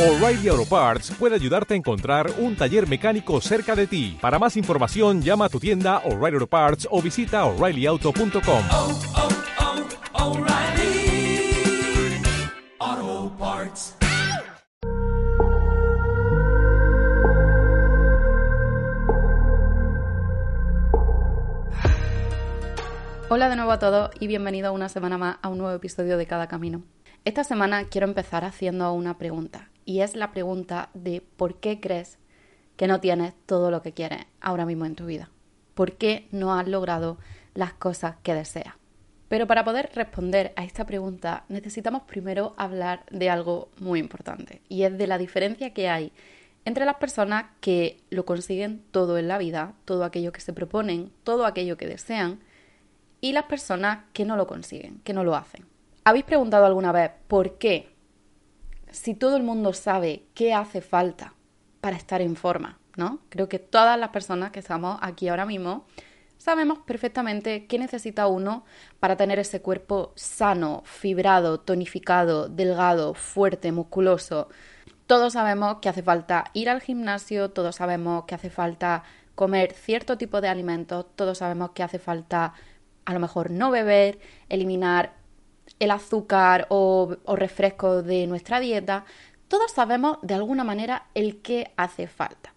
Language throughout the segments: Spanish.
O'Reilly Auto Parts puede ayudarte a encontrar un taller mecánico cerca de ti. Para más información, llama a tu tienda O'Reilly Auto Parts o visita oreillyauto.com. oh, oh, O'Reilly Auto Parts. Hola de nuevo a todos y bienvenidos una semana más a un nuevo episodio de Cada Camino. Esta semana quiero empezar haciendo una pregunta y es la pregunta de ¿por qué crees que no tienes todo lo que quieres ahora mismo en tu vida? ¿Por qué no has logrado las cosas que deseas? Pero para poder responder a esta pregunta necesitamos primero hablar de algo muy importante y es de la diferencia que hay entre las personas que lo consiguen todo en la vida, todo aquello que se proponen, todo aquello que desean, y las personas que no lo consiguen, que no lo hacen. ¿Habéis preguntado alguna vez por qué? Si todo el mundo sabe qué hace falta para estar en forma, ¿no? Creo que todas las personas que estamos aquí ahora mismo sabemos perfectamente qué necesita uno para tener ese cuerpo sano, fibrado, tonificado, delgado, fuerte, musculoso. Todos sabemos que hace falta ir al gimnasio, todos sabemos que hace falta comer cierto tipo de alimentos, todos sabemos que hace falta a lo mejor no beber, eliminar el azúcar o, o refrescos de nuestra dieta, todos sabemos de alguna manera el que hace falta.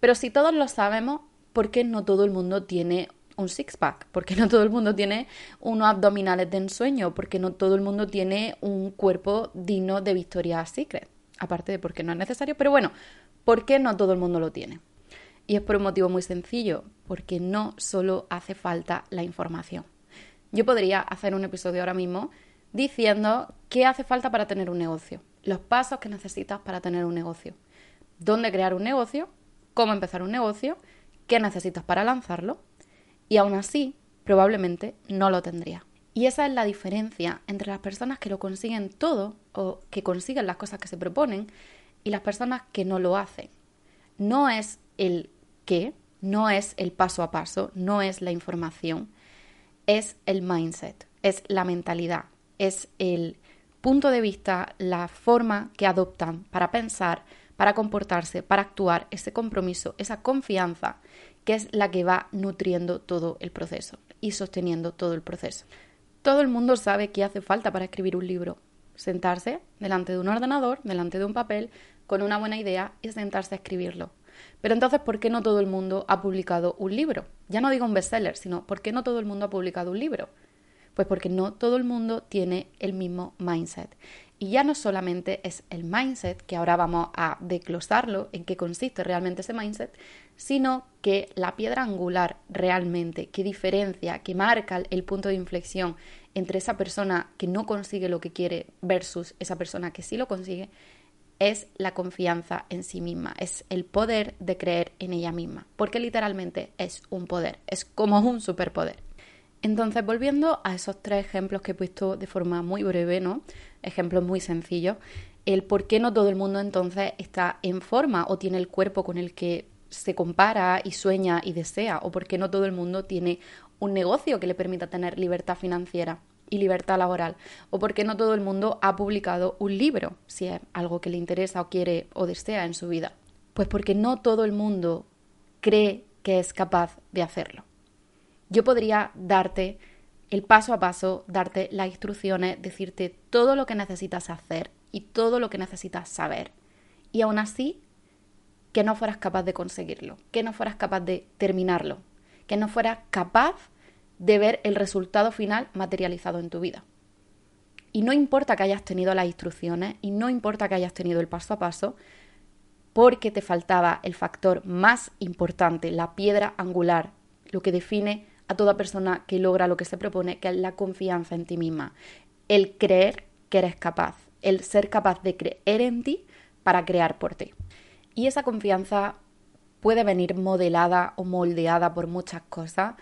Pero si todos lo sabemos, ¿por qué no todo el mundo tiene un six-pack? ¿Por qué no todo el mundo tiene unos abdominales de ensueño? ¿Por qué no todo el mundo tiene un cuerpo digno de Victoria's Secret? Aparte de porque no es necesario, pero bueno, ¿por qué no todo el mundo lo tiene? Y es por un motivo muy sencillo, porque no solo hace falta la información. Yo podría hacer un episodio ahora mismo diciendo qué hace falta para tener un negocio, los pasos que necesitas para tener un negocio, dónde crear un negocio, cómo empezar un negocio, qué necesitas para lanzarlo, y aún así probablemente no lo tendría. Y esa es la diferencia entre las personas que lo consiguen todo o que consiguen las cosas que se proponen y las personas que no lo hacen. No es el qué, no es el paso a paso, no es la información, es el mindset, es la mentalidad, es el punto de vista, la forma que adoptan para pensar, para comportarse, para actuar, ese compromiso, esa confianza, que es la que va nutriendo todo el proceso y sosteniendo todo el proceso. Todo el mundo sabe qué hace falta para escribir un libro. Sentarse delante de un ordenador, delante de un papel, con una buena idea y sentarse a escribirlo. Pero entonces, ¿por qué no todo el mundo ha publicado un libro? Ya no digo un bestseller, sino ¿por qué no todo el mundo ha publicado un libro? Pues porque no todo el mundo tiene el mismo mindset. Y ya no solamente es el mindset, que ahora vamos a desglosarlo, en qué consiste realmente ese mindset, sino que la piedra angular realmente que diferencia, que marca el punto de inflexión entre esa persona que no consigue lo que quiere versus esa persona que sí lo consigue, es la confianza en sí misma, es el poder de creer en ella misma, porque literalmente es un poder, es como un superpoder. Entonces, volviendo a esos tres ejemplos que he puesto de forma muy breve, ¿no? Ejemplos muy sencillos, el por qué no todo el mundo entonces está en forma o tiene el cuerpo con el que se compara y sueña y desea, o por qué no todo el mundo tiene un negocio que le permita tener libertad financiera y libertad laboral, o por qué no todo el mundo ha publicado un libro, si es algo que le interesa o quiere o desea en su vida. Pues porque no todo el mundo cree que es capaz de hacerlo. Yo podría darte el paso a paso, darte las instrucciones, decirte todo lo que necesitas hacer y todo lo que necesitas saber. Y aún así, que no fueras capaz de conseguirlo, que no fueras capaz de terminarlo, que no fueras capaz de ver el resultado final materializado en tu vida. Y no importa que hayas tenido las instrucciones y no importa que hayas tenido el paso a paso, porque te faltaba el factor más importante, la piedra angular, lo que define a toda persona que logra lo que se propone, que es la confianza en ti misma, el creer que eres capaz, el ser capaz de creer en ti para crear por ti. Y esa confianza puede venir modelada o moldeada por muchas cosas,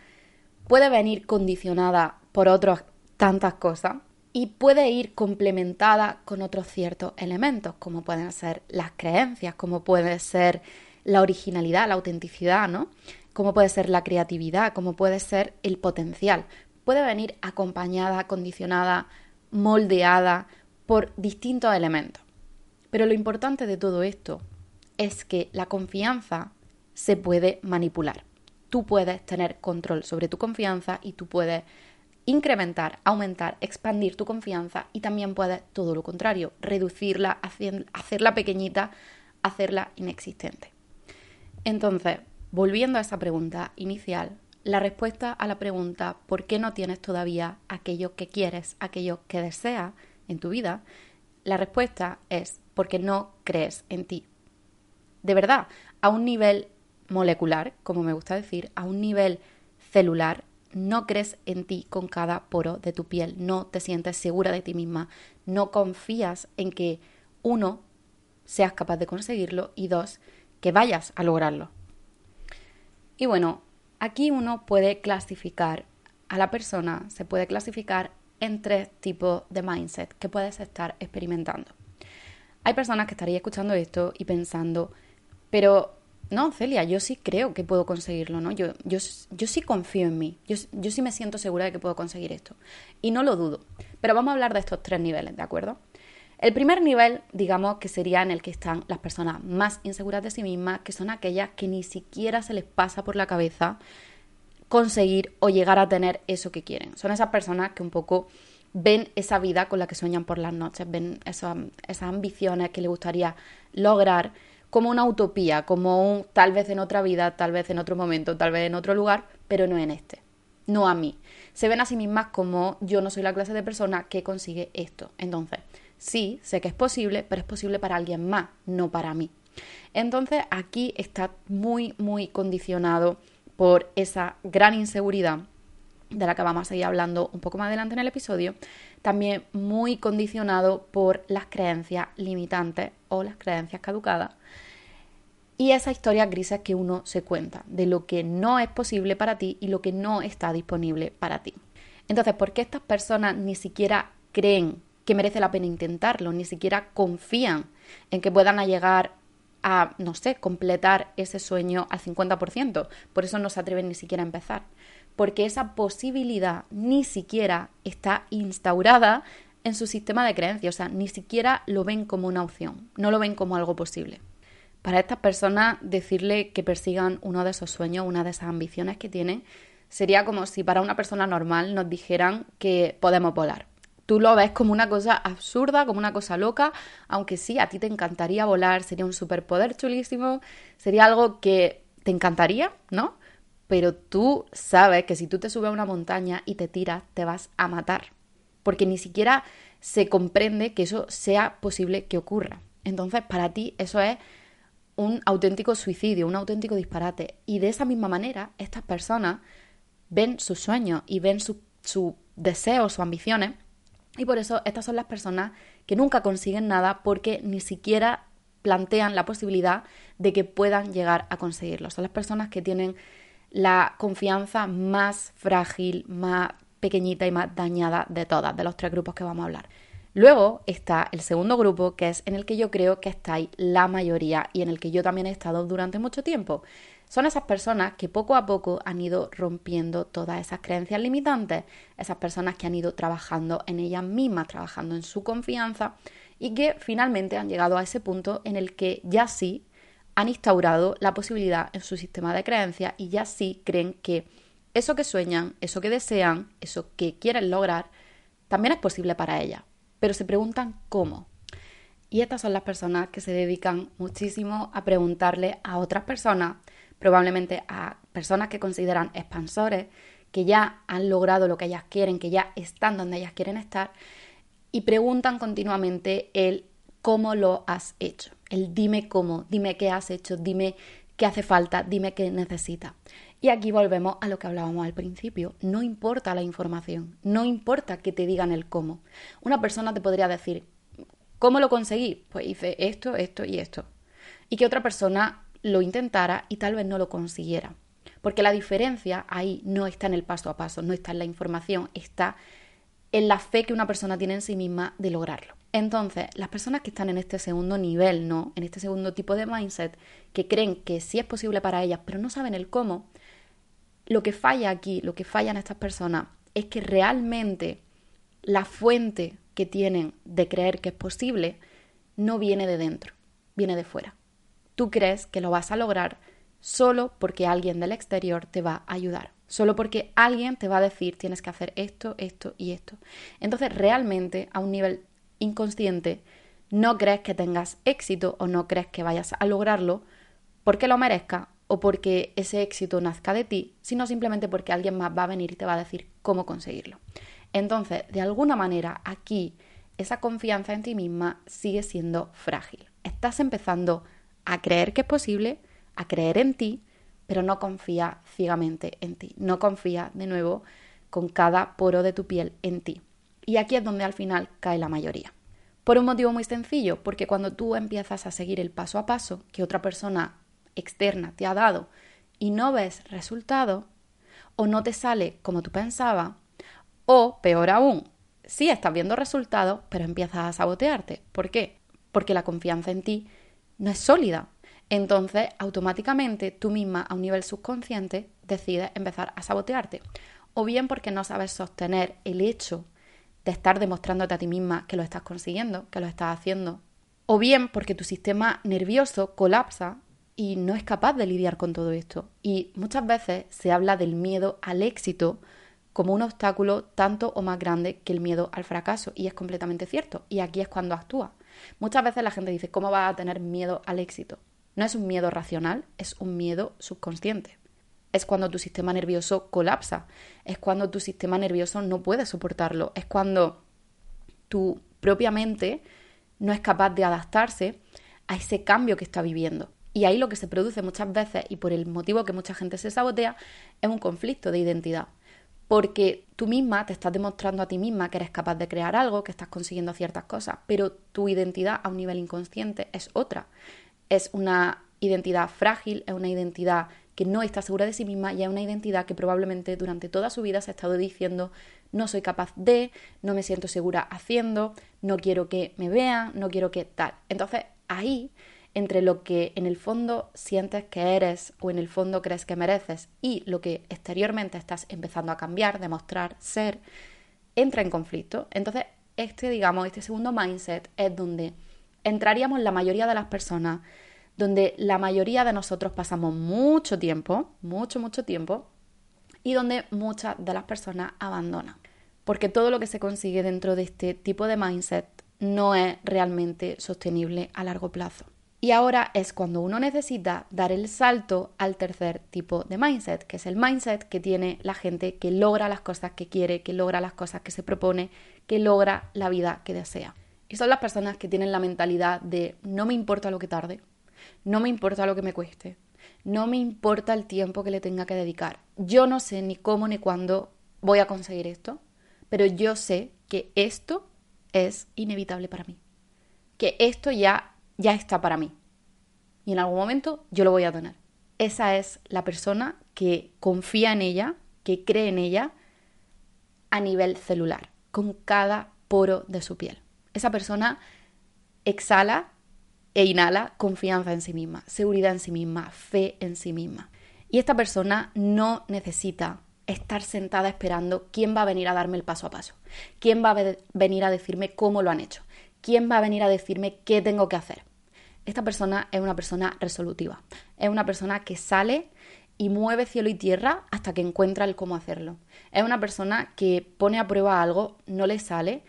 puede venir condicionada por otras tantas cosas y puede ir complementada con otros ciertos elementos, como pueden ser las creencias, como puede ser la originalidad, la autenticidad, ¿no? Como puede ser la creatividad, como puede ser el potencial. Puede venir acompañada, condicionada, moldeada por distintos elementos. Pero lo importante de todo esto es que la confianza se puede manipular. Tú puedes tener control sobre tu confianza y tú puedes incrementar, aumentar, expandir tu confianza y también puedes todo lo contrario, reducirla, hacerla pequeñita, hacerla inexistente. Entonces, volviendo a esa pregunta inicial, la respuesta a la pregunta ¿por qué no tienes todavía aquello que quieres, aquello que deseas en tu vida? La respuesta es porque no crees en ti. De verdad, a un nivel molecular, como me gusta decir, a un nivel celular, no crees en ti con cada poro de tu piel, no te sientes segura de ti misma, no confías en que uno, seas capaz de conseguirlo y dos, que vayas a lograrlo. Y bueno, aquí uno puede clasificar a la persona, se puede clasificar en tres tipos de mindset que puedes estar experimentando. Hay personas que estarían escuchando esto y pensando, pero no, Celia, yo sí creo que puedo conseguirlo, ¿no? Yo, yo, yo sí confío en mí, yo, yo sí me siento segura de que puedo conseguir esto. Y no lo dudo. Pero vamos a hablar de estos tres niveles, ¿de acuerdo? El primer nivel, digamos, que sería en el que están las personas más inseguras de sí mismas, que son aquellas que ni siquiera se les pasa por la cabeza conseguir o llegar a tener eso que quieren. Son esas personas que un poco ven esa vida con la que sueñan por las noches, ven esas, esas ambiciones que les gustaría lograr como una utopía, como un tal vez en otra vida, tal vez en otro momento, tal vez en otro lugar, pero no en este, no a mí. Se ven a sí mismas como yo no soy la clase de persona que consigue esto. Entonces, sí, sé que es posible, pero es posible para alguien más, no para mí. Entonces, aquí está muy, muy condicionado por esa gran inseguridad de la que vamos a seguir hablando un poco más adelante en el episodio, también muy condicionado por las creencias limitantes o las creencias caducadas y esa historia grises que uno se cuenta de lo que no es posible para ti y lo que no está disponible para ti. Entonces, ¿por qué estas personas ni siquiera creen que merece la pena intentarlo, ni siquiera confían en que puedan llegar a, no sé, completar ese sueño al 50%? Por eso no se atreven ni siquiera a empezar. Porque esa posibilidad ni siquiera está instaurada en su sistema de creencias, o sea, ni siquiera lo ven como una opción, no lo ven como algo posible. Para estas personas, decirle que persigan uno de esos sueños, una de esas ambiciones que tienen, sería como si para una persona normal nos dijeran que podemos volar. Tú lo ves como una cosa absurda, como una cosa loca, aunque sí, a ti te encantaría volar, sería un superpoder chulísimo, sería algo que te encantaría, ¿no? Pero tú sabes que si tú te subes a una montaña y te tiras, te vas a matar, porque ni siquiera se comprende que eso sea posible que ocurra. Entonces, para ti eso es un auténtico suicidio, un auténtico disparate. Y de esa misma manera, estas personas ven sus sueños y ven sus su deseos, sus ambiciones. Y por eso estas son las personas que nunca consiguen nada porque ni siquiera plantean la posibilidad de que puedan llegar a conseguirlo. Son las personas que tienen la confianza más frágil, más pequeñita y más dañada de todas, de los tres grupos que vamos a hablar. Luego está el segundo grupo, que es en el que yo creo que estáis la mayoría y en el que yo también he estado durante mucho tiempo. Son esas personas que poco a poco han ido rompiendo todas esas creencias limitantes, esas personas que han ido trabajando en ellas mismas, trabajando en su confianza y que finalmente han llegado a ese punto en el que ya sí han instaurado la posibilidad en su sistema de creencias y ya sí creen que eso que sueñan, eso que desean, eso que quieren lograr, también es posible para ellas pero se preguntan cómo. Y estas son las personas que se dedican muchísimo a preguntarle a otras personas, probablemente a personas que consideran expansores, que ya han logrado lo que ellas quieren, que ya están donde ellas quieren estar, y preguntan continuamente el cómo lo has hecho, el dime cómo, dime qué has hecho, dime qué hace falta, dime qué necesita. Y aquí volvemos a lo que hablábamos al principio. No importa la información, no importa que te digan el cómo. Una persona te podría decir, ¿cómo lo conseguí? Pues hice esto, esto y esto. Y que otra persona lo intentara y tal vez no lo consiguiera. Porque la diferencia ahí no está en el paso a paso, no está en la información, está en la fe que una persona tiene en sí misma de lograrlo. Entonces, las personas que están en este segundo nivel, ¿no? En este segundo tipo de mindset, que creen que sí es posible para ellas, pero no saben el cómo, lo que falla aquí, lo que fallan estas personas, es que realmente la fuente que tienen de creer que es posible no viene de dentro, viene de fuera. Tú crees que lo vas a lograr solo porque alguien del exterior te va a ayudar, solo porque alguien te va a decir tienes que hacer esto, esto y esto. Entonces realmente a un nivel inconsciente no crees que tengas éxito o no crees que vayas a lograrlo porque lo merezca o porque ese éxito nazca de ti, sino simplemente porque alguien más va a venir y te va a decir cómo conseguirlo. Entonces, de alguna manera, aquí esa confianza en ti misma sigue siendo frágil. Estás empezando a creer que es posible, a creer en ti, pero no confía ciegamente en ti. No confía de nuevo con cada poro de tu piel en ti. Y aquí es donde al final cae la mayoría. Por un motivo muy sencillo, porque cuando tú empiezas a seguir el paso a paso que otra persona externa te ha dado y no ves resultado, o no te sale como tú pensabas, o peor aún, sí estás viendo resultados, pero empiezas a sabotearte. ¿Por qué? Porque la confianza en ti no es sólida. Entonces, automáticamente tú misma a un nivel subconsciente decides empezar a sabotearte. O bien porque no sabes sostener el hecho de estar demostrándote a ti misma que lo estás consiguiendo, que lo estás haciendo. O bien porque tu sistema nervioso colapsa y no es capaz de lidiar con todo esto. Y muchas veces se habla del miedo al éxito como un obstáculo tanto o más grande que el miedo al fracaso. Y es completamente cierto. Y aquí es cuando actúa. Muchas veces la gente dice, ¿cómo va a tener miedo al éxito? No es un miedo racional, es un miedo subconsciente. Es cuando tu sistema nervioso colapsa, es cuando tu sistema nervioso no puede soportarlo, es cuando tu propia mente no es capaz de adaptarse a ese cambio que está viviendo. Y ahí lo que se produce muchas veces, y por el motivo que mucha gente se sabotea, es un conflicto de identidad. Porque tú misma te estás demostrando a ti misma que eres capaz de crear algo, que estás consiguiendo ciertas cosas, pero tu identidad a un nivel inconsciente es otra. Es una identidad frágil, es una identidad que no está segura de sí misma y es una identidad que probablemente durante toda su vida se ha estado diciendo no soy capaz de, no me siento segura haciendo, no quiero que me vean, no quiero que tal. Entonces ahí entre lo que en el fondo sientes que eres o en el fondo crees que mereces y lo que exteriormente estás empezando a cambiar, demostrar, ser, entra en conflicto. Entonces, este, digamos, este segundo mindset es donde entraríamos la mayoría de las personas, donde la mayoría de nosotros pasamos mucho tiempo, mucho, mucho tiempo, y donde muchas de las personas abandonan. Porque todo lo que se consigue dentro de este tipo de mindset no es realmente sostenible a largo plazo. Y ahora es cuando uno necesita dar el salto al tercer tipo de mindset, que es el mindset que tiene la gente que logra las cosas que quiere, que logra las cosas que se propone, que logra la vida que desea. Y son las personas que tienen la mentalidad de no me importa lo que tarde, no me importa lo que me cueste, no me importa el tiempo que le tenga que dedicar. Yo no sé ni cómo ni cuándo voy a conseguir esto, pero yo sé que esto es inevitable para mí. Que esto ya ya está para mí. Y en algún momento yo lo voy a tener. Esa es la persona que confía en ella, que cree en ella a nivel celular, con cada poro de su piel. Esa persona exhala e inhala confianza en sí misma, seguridad en sí misma, fe en sí misma. Y esta persona no necesita estar sentada esperando quién va a venir a darme el paso a paso, quién va a venir a decirme cómo lo han hecho, quién va a venir a decirme qué tengo que hacer esta persona es una persona resolutiva, es una persona que sale y mueve cielo y tierra hasta que encuentra el cómo hacerlo. Es una persona que pone a prueba algo, no le sale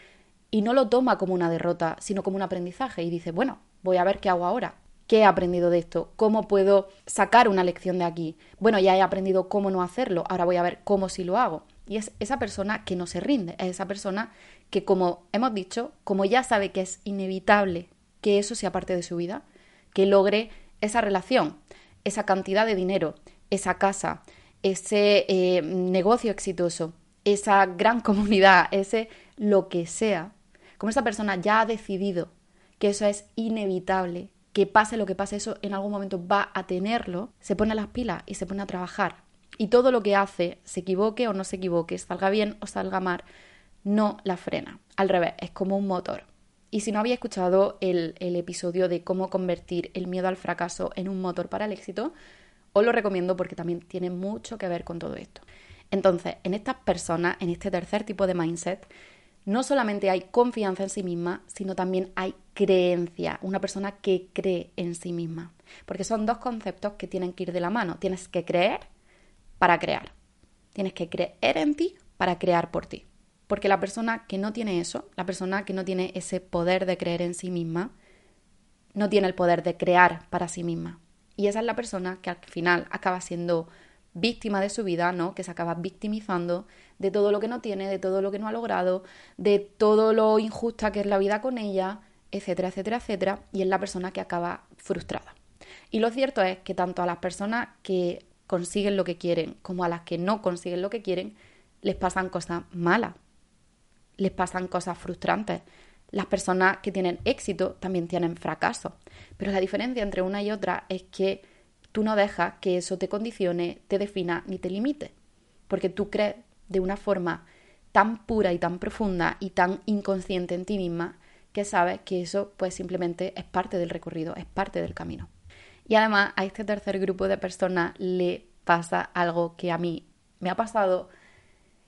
y no lo toma como una derrota, sino como un aprendizaje y dice, bueno, voy a ver qué hago ahora. ¿Qué he aprendido de esto? ¿Cómo puedo sacar una lección de aquí? Bueno, ya he aprendido cómo no hacerlo, ahora voy a ver cómo sí lo hago. Y es esa persona que no se rinde, es esa persona que, como hemos dicho, como ya sabe que es inevitable que eso sea parte de su vida, que logre esa relación, esa cantidad de dinero, esa casa, ese eh, negocio exitoso, esa gran comunidad, ese lo que sea. Como esa persona ya ha decidido que eso es inevitable, que pase lo que pase, eso en algún momento va a tenerlo, se pone las pilas y se pone a trabajar. Y todo lo que hace, se equivoque o no se equivoque, salga bien o salga mal, no la frena. Al revés, es como un motor. Y si no había escuchado el, episodio de cómo convertir el miedo al fracaso en un motor para el éxito, os lo recomiendo porque también tiene mucho que ver con todo esto. Entonces, en estas personas, en este tercer tipo de mindset, no solamente hay confianza en sí misma, sino también hay creencia, una persona que cree en sí misma. Porque son dos conceptos que tienen que ir de la mano. Tienes que creer para crear. Tienes que creer en ti para crear por ti. Porque la persona que no tiene eso, la persona que no tiene ese poder de creer en sí misma, no tiene el poder de crear para sí misma. Y esa es la persona que al final acaba siendo víctima de su vida, ¿no? Que se acaba victimizando de todo lo que no tiene, de todo lo que no ha logrado, de todo lo injusta que es la vida con ella, etcétera, etcétera, etcétera, y es la persona que acaba frustrada. Y lo cierto es que tanto a las personas que consiguen lo que quieren como a las que no consiguen lo que quieren, les pasan cosas malas, les pasan cosas frustrantes. Las personas que tienen éxito también tienen fracaso. Pero la diferencia entre una y otra es que tú no dejas que eso te condicione, te defina ni te limite. Porque tú crees de una forma tan pura y tan profunda y tan inconsciente en ti misma que sabes que eso pues simplemente es parte del recorrido, es parte del camino. Y además a este tercer grupo de personas le pasa algo que a mí me ha pasado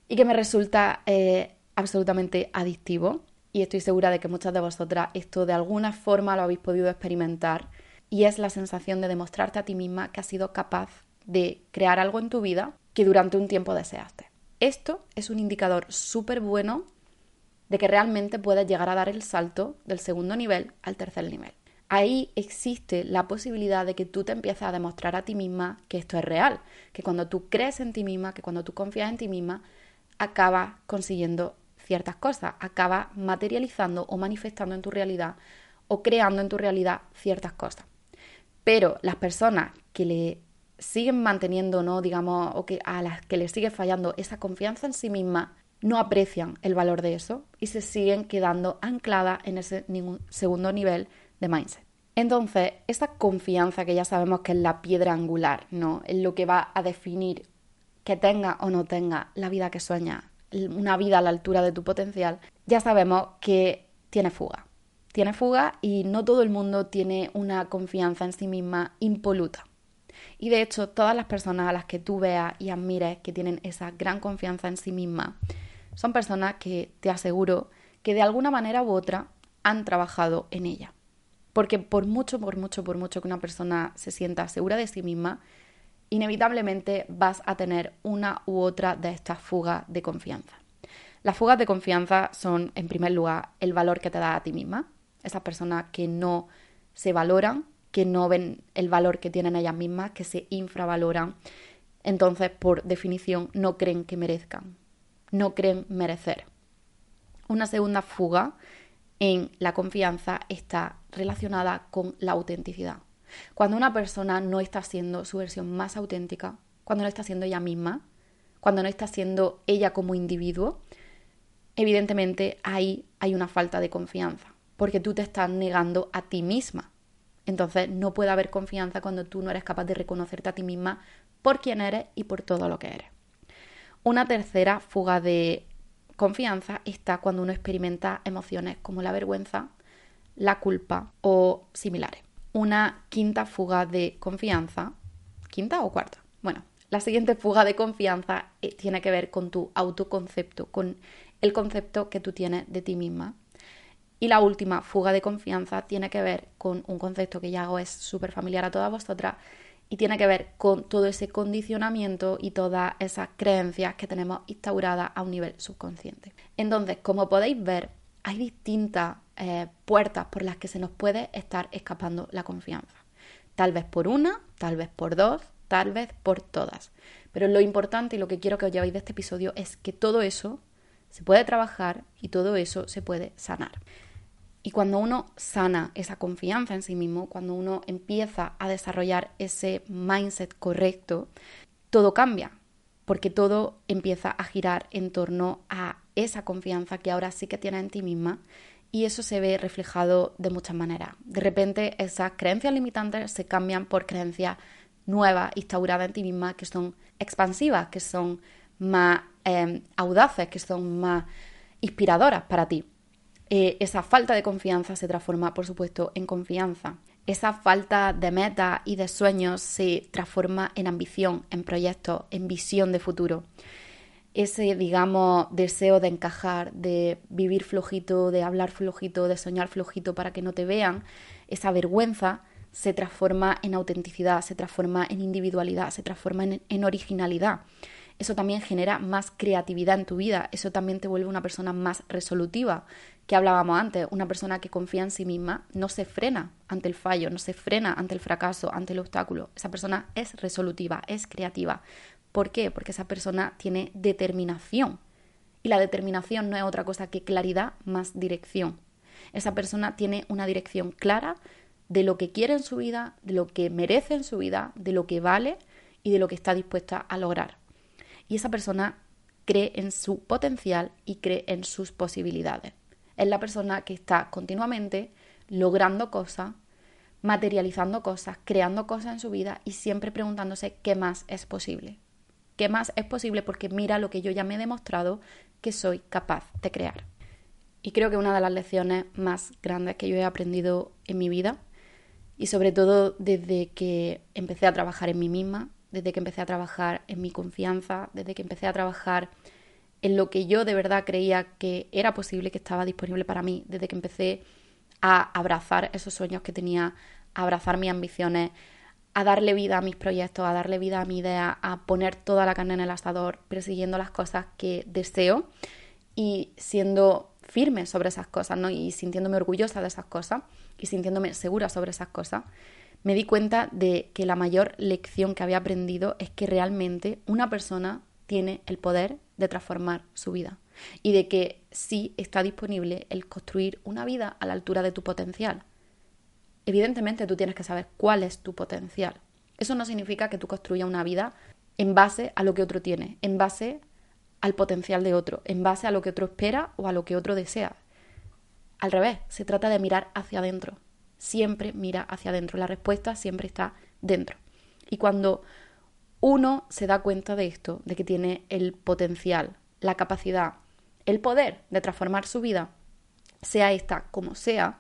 y que me resulta eh, absolutamente adictivo. Y estoy segura de que muchas de vosotras esto de alguna forma lo habéis podido experimentar. Y es la sensación de demostrarte a ti misma que has sido capaz de crear algo en tu vida que durante un tiempo deseaste. Esto es un indicador súper bueno de que realmente puedes llegar a dar el salto del segundo nivel al tercer nivel. Ahí existe la posibilidad de que tú te empieces a demostrar a ti misma que esto es real, que cuando tú crees en ti misma, que cuando tú confías en ti misma, acabas consiguiendo ciertas cosas, acabas materializando o manifestando en tu realidad o creando en tu realidad ciertas cosas. Pero las personas que le siguen manteniendo, ¿no? digamos, o que a las que le sigue fallando esa confianza en sí misma, no aprecian el valor de eso y se siguen quedando ancladas en ese segundo nivel de mindset. Entonces, esa confianza que ya sabemos que es la piedra angular, ¿no? Es lo que va a definir que tenga o no tenga la vida que sueña, una vida a la altura de tu potencial, ya sabemos que tiene fuga. Tiene fuga y no todo el mundo tiene una confianza en sí misma impoluta. Y de hecho, todas las personas a las que tú veas y admires que tienen esa gran confianza en sí misma, son personas que te aseguro que de alguna manera u otra han trabajado en ella. Porque por mucho, por mucho, por mucho que una persona se sienta segura de sí misma, inevitablemente vas a tener una u otra de estas fugas de confianza. Las fugas de confianza son, en primer lugar, el valor que te da a ti misma. Esas personas que no se valoran, que no ven el valor que tienen ellas mismas, que se infravaloran. Entonces, por definición, no creen que merezcan, no creen merecer. Una segunda fuga en la confianza está relacionada con la autenticidad. Cuando una persona no está siendo su versión más auténtica, cuando no está siendo ella misma, cuando no está siendo ella como individuo, evidentemente ahí hay una falta de confianza, porque tú te estás negando a ti misma. Entonces no puede haber confianza cuando tú no eres capaz de reconocerte a ti misma por quién eres y por todo lo que eres. Una tercera fuga de confianza está cuando uno experimenta emociones como la vergüenza, la culpa o similares. Una quinta fuga de confianza, quinta o cuarta. Bueno, la siguiente fuga de confianza eh, tiene que ver con tu autoconcepto, con el concepto que tú tienes de ti misma. Y la última fuga de confianza tiene que ver con un concepto que ya hago es súper familiar a todas vosotras y tiene que ver con todo ese condicionamiento y todas esas creencias que tenemos instauradas a un nivel subconsciente. Entonces, como podéis ver, hay distintas eh, puertas por las que se nos puede estar escapando la confianza. Tal vez por una, tal vez por dos, tal vez por todas. Pero lo importante y lo que quiero que os llevéis de este episodio es que todo eso se puede trabajar y todo eso se puede sanar. Y cuando uno sana esa confianza en sí mismo, cuando uno empieza a desarrollar ese mindset correcto, todo cambia, porque todo empieza a girar en torno a esa confianza que ahora sí que tienes en ti misma y eso se ve reflejado de muchas maneras. De repente esas creencias limitantes se cambian por creencias nuevas, instauradas en ti misma, que son expansivas, que son más em, audaces, que son más inspiradoras para ti. Eh, esa falta de confianza se transforma, por supuesto, en confianza. Esa falta de metas y de sueños se transforma en ambición, en proyectos, en visión de futuro. ese, digamos, deseo de encajar, de vivir flojito, de hablar flojito, de soñar flojito para que no te vean, esa vergüenza se transforma en autenticidad, se transforma en individualidad, se transforma en originalidad. Eso también genera más creatividad en tu vida, eso también te vuelve una persona más resolutiva, que hablábamos antes, una persona que confía en sí misma no se frena ante el fallo, no se frena ante el fracaso, ante el obstáculo. Esa persona es resolutiva, es creativa. ¿Por qué? Porque esa persona tiene determinación. Y la determinación no es otra cosa que claridad más dirección. Esa persona tiene una dirección clara de lo que quiere en su vida, de lo que merece en su vida, de lo que vale y de lo que está dispuesta a lograr. Y esa persona cree en su potencial y cree en sus posibilidades es la persona que está continuamente logrando cosas, materializando cosas, creando cosas en su vida y siempre preguntándose qué más es posible. ¿Qué más es posible? Porque mira lo que yo ya me he demostrado que soy capaz de crear. Y creo que una de las lecciones más grandes que yo he aprendido en mi vida, y sobre todo desde que empecé a trabajar en mí misma, desde que empecé a trabajar en mi confianza, desde que empecé a trabajar en lo que yo de verdad creía que era posible, que estaba disponible para mí, desde que empecé a abrazar esos sueños que tenía, a abrazar mis ambiciones, a darle vida a mis proyectos, a darle vida a mi idea, a poner toda la carne en el asador, persiguiendo las cosas que deseo y siendo firme sobre esas cosas, ¿no? Y sintiéndome orgullosa de esas cosas y sintiéndome segura sobre esas cosas, me di cuenta de que la mayor lección que había aprendido es que realmente una persona tiene el poder de transformar su vida y de que sí está disponible el construir una vida a la altura de tu potencial. Evidentemente tú tienes que saber cuál es tu potencial. Eso no significa que tú construyas una vida en base a lo que otro tiene, en base al potencial de otro, en base a lo que otro espera o a lo que otro desea. Al revés, se trata de mirar hacia adentro. Siempre mira hacia adentro. La respuesta siempre está dentro. Y cuando uno se da cuenta de esto, de que tiene el potencial, la capacidad, el poder de transformar su vida, sea esta como sea,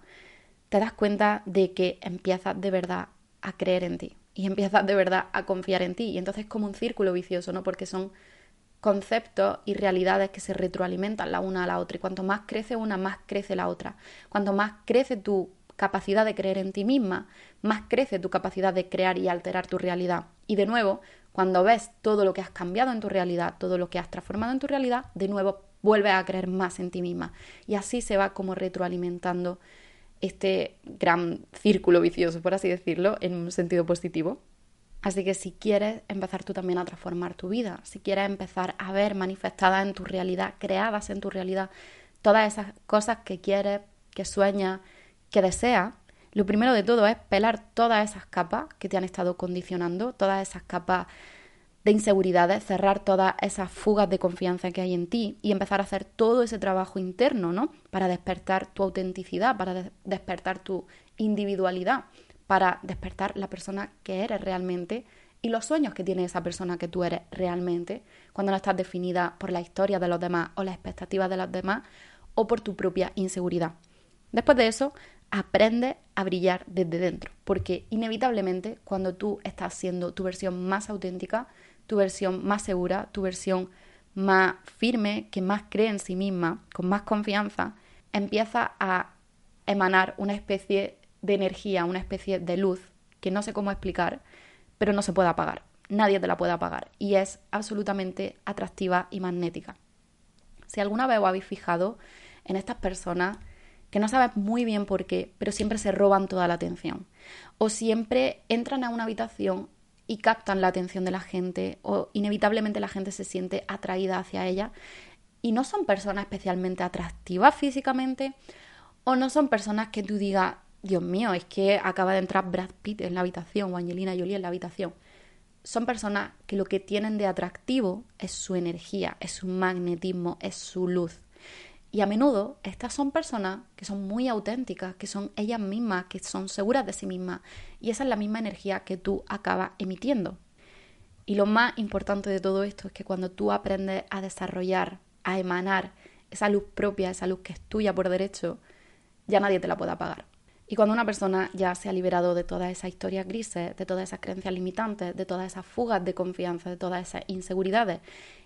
te das cuenta de que empiezas de verdad a creer en ti y empiezas de verdad a confiar en ti. Y entonces es como un círculo vicioso, ¿no? Porque son conceptos y realidades que se retroalimentan la una a la otra. Y cuanto más crece una, más crece la otra. Cuanto más crece tu capacidad de creer en ti misma, más crece tu capacidad de crear y alterar tu realidad. Y de nuevo, cuando ves todo lo que has cambiado en tu realidad, todo lo que has transformado en tu realidad, de nuevo vuelves a creer más en ti misma. Y así se va como retroalimentando este gran círculo vicioso, por así decirlo, en un sentido positivo. Así que si quieres empezar tú también a transformar tu vida, si quieres empezar a ver manifestadas en tu realidad, creadas en tu realidad, todas esas cosas que quieres, que sueñas, que deseas, lo primero de todo es pelar todas esas capas que te han estado condicionando, todas esas capas de inseguridades, cerrar todas esas fugas de confianza que hay en ti y empezar a hacer todo ese trabajo interno, ¿no? Para despertar tu autenticidad, para despertar tu individualidad, para despertar la persona que eres realmente y los sueños que tiene esa persona que tú eres realmente, cuando no estás definida por la historia de los demás o las expectativas de los demás o por tu propia inseguridad. Después de eso, aprende a brillar desde dentro, porque inevitablemente cuando tú estás siendo tu versión más auténtica, tu versión más segura, tu versión más firme, que más cree en sí misma, con más confianza, empieza a emanar una especie de energía, una especie de luz que no sé cómo explicar, pero no se puede apagar. Nadie te la puede apagar y es absolutamente atractiva y magnética. Si alguna vez os habéis fijado en estas personas que no sabes muy bien por qué, pero siempre se roban toda la atención. O siempre entran a una habitación y captan la atención de la gente, o inevitablemente la gente se siente atraída hacia ella. Y no son personas especialmente atractivas físicamente, o no son personas que tú digas, Dios mío, es que acaba de entrar Brad Pitt en la habitación o Angelina Jolie en la habitación. Son personas que lo que tienen de atractivo es su energía, es su magnetismo, es su luz. Y a menudo estas son personas que son muy auténticas, que son ellas mismas, que son seguras de sí mismas. Y esa es la misma energía que tú acabas emitiendo. Y lo más importante de todo esto es que cuando tú aprendes a desarrollar, a emanar esa luz propia, esa luz que es tuya por derecho, ya nadie te la puede apagar. Y cuando una persona ya se ha liberado de todas esas historias grises, de todas esas creencias limitantes, de todas esas fugas de confianza, de todas esas inseguridades,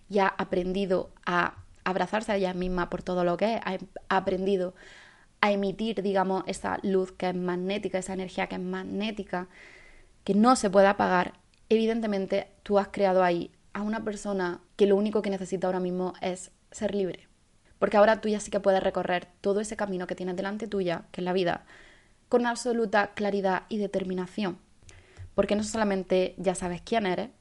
y ha aprendido a abrazarse a ella misma por todo lo que es, ha aprendido a emitir, digamos, esa luz que es magnética, esa energía que es magnética, que no se puede apagar, evidentemente tú has creado ahí a una persona que lo único que necesita ahora mismo es ser libre. Porque ahora tú ya sí que puedes recorrer todo ese camino que tienes delante tuya, que es la vida, con absoluta claridad y determinación. Porque no solamente ya sabes quién eres,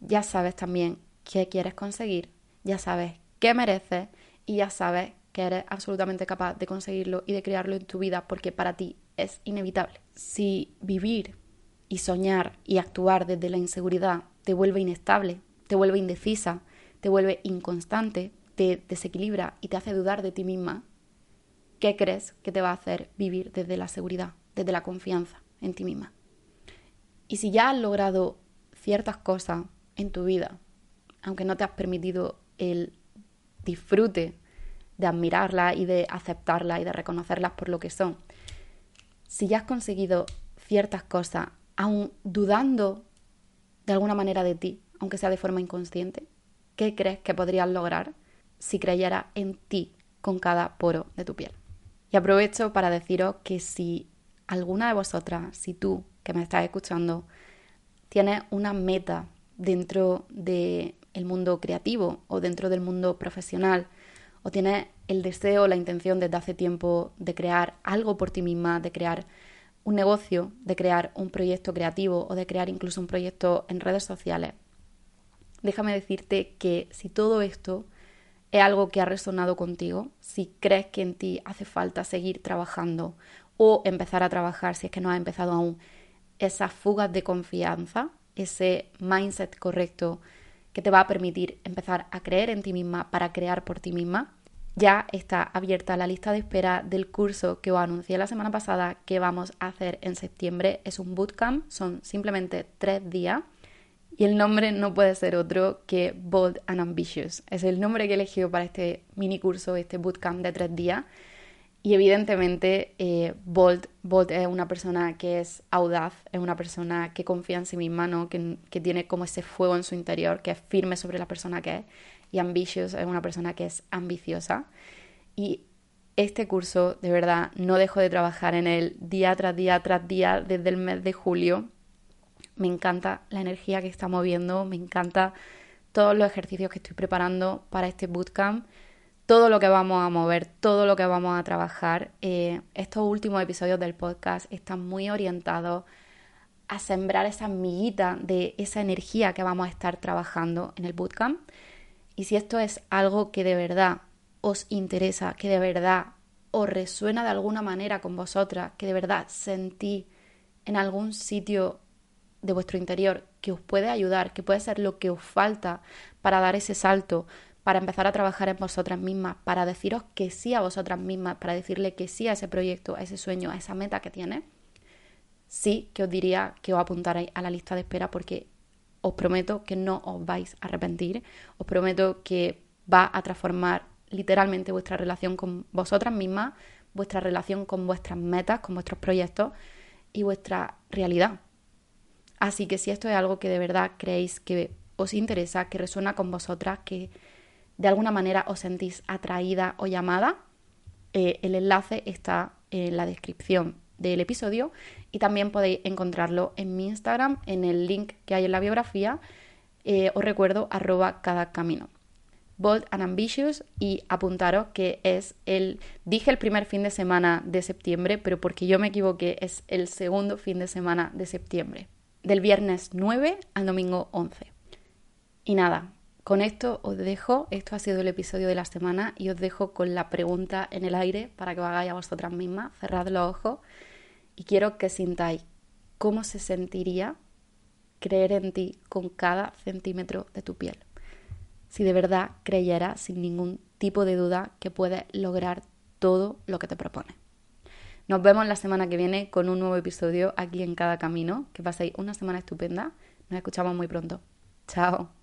ya sabes también qué quieres conseguir, ya sabes qué mereces y ya sabes que eres absolutamente capaz de conseguirlo y de crearlo en tu vida porque para ti es inevitable. Si vivir y soñar y actuar desde la inseguridad te vuelve inestable, te vuelve indecisa, te vuelve inconstante, te desequilibra y te hace dudar de ti misma, ¿qué crees que te va a hacer vivir desde la seguridad, desde la confianza en ti misma? Y si ya has logrado ciertas cosas en tu vida, aunque no te has permitido el disfrute de admirarlas y de aceptarlas y de reconocerlas por lo que son. Si ya has conseguido ciertas cosas, aún dudando de alguna manera de ti, aunque sea de forma inconsciente, ¿qué crees que podrías lograr si creyeras en ti con cada poro de tu piel? Y aprovecho para deciros que si alguna de vosotras, si tú que me estás escuchando, tienes una meta dentro del mundo creativo o dentro del mundo profesional, o tienes el deseo, la intención desde hace tiempo de crear algo por ti misma, de crear un negocio, de crear un proyecto creativo o de crear incluso un proyecto en redes sociales, déjame decirte que si todo esto es algo que ha resonado contigo, si crees que en ti hace falta seguir trabajando o empezar a trabajar si es que no has empezado aún, esas fugas de confianza, ese mindset correcto que te va a permitir empezar a creer en ti misma para crear por ti misma, ya está abierta la lista de espera del curso que os anuncié la semana pasada que vamos a hacer en septiembre. Es un bootcamp, son simplemente tres días y el nombre no puede ser otro que Bold and Ambitious. Es el nombre que he elegido para este mini curso, este bootcamp de tres días. Y evidentemente eh, Bold es una persona que es audaz, es una persona que confía en sí misma, ¿no? que, que tiene como ese fuego en su interior, que es firme sobre la persona que es. Y Ambitious es una persona que es ambiciosa. Y este curso, de verdad, no dejo de trabajar en él día tras día tras día desde el mes de julio. Me encanta la energía que está moviendo, me encanta todos los ejercicios que estoy preparando para este bootcamp todo lo que vamos a mover, todo lo que vamos a trabajar. Eh, estos últimos episodios del podcast están muy orientados a sembrar esa miguita de esa energía que vamos a estar trabajando en el bootcamp. Y si esto es algo que de verdad os interesa, que de verdad os resuena de alguna manera con vosotras, que de verdad sentí en algún sitio de vuestro interior que os puede ayudar, que puede ser lo que os falta para dar ese salto, para empezar a trabajar en vosotras mismas, para deciros que sí a vosotras mismas, para decirle que sí a ese proyecto, a ese sueño, a esa meta que tiene, sí que os diría que os apuntarais a la lista de espera porque os prometo que no os vais a arrepentir, os prometo que va a transformar literalmente vuestra relación con vosotras mismas, vuestra relación con vuestras metas, con vuestros proyectos y vuestra realidad. Así que si esto es algo que de verdad creéis que os interesa, que resuena con vosotras, que de alguna manera os sentís atraída o llamada, eh, el enlace está en la descripción del episodio y también podéis encontrarlo en mi Instagram, en el link que hay en la biografía. Eh, os recuerdo arroba cada camino. Bold and Ambitious y apuntaros que es el, dije el primer fin de semana de septiembre, pero porque yo me equivoqué, es el segundo fin de semana de septiembre, del viernes 9 al domingo 11. Y nada, con esto os dejo, esto ha sido el episodio de la semana y os dejo con la pregunta en el aire para que os hagáis a vosotras mismas, cerrad los ojos y quiero que sintáis cómo se sentiría creer en ti con cada centímetro de tu piel. Si de verdad creyeras sin ningún tipo de duda que puedes lograr todo lo que te propones. Nos vemos la semana que viene con un nuevo episodio aquí en Cada Camino. Que paséis una semana estupenda. Nos escuchamos muy pronto. Chao.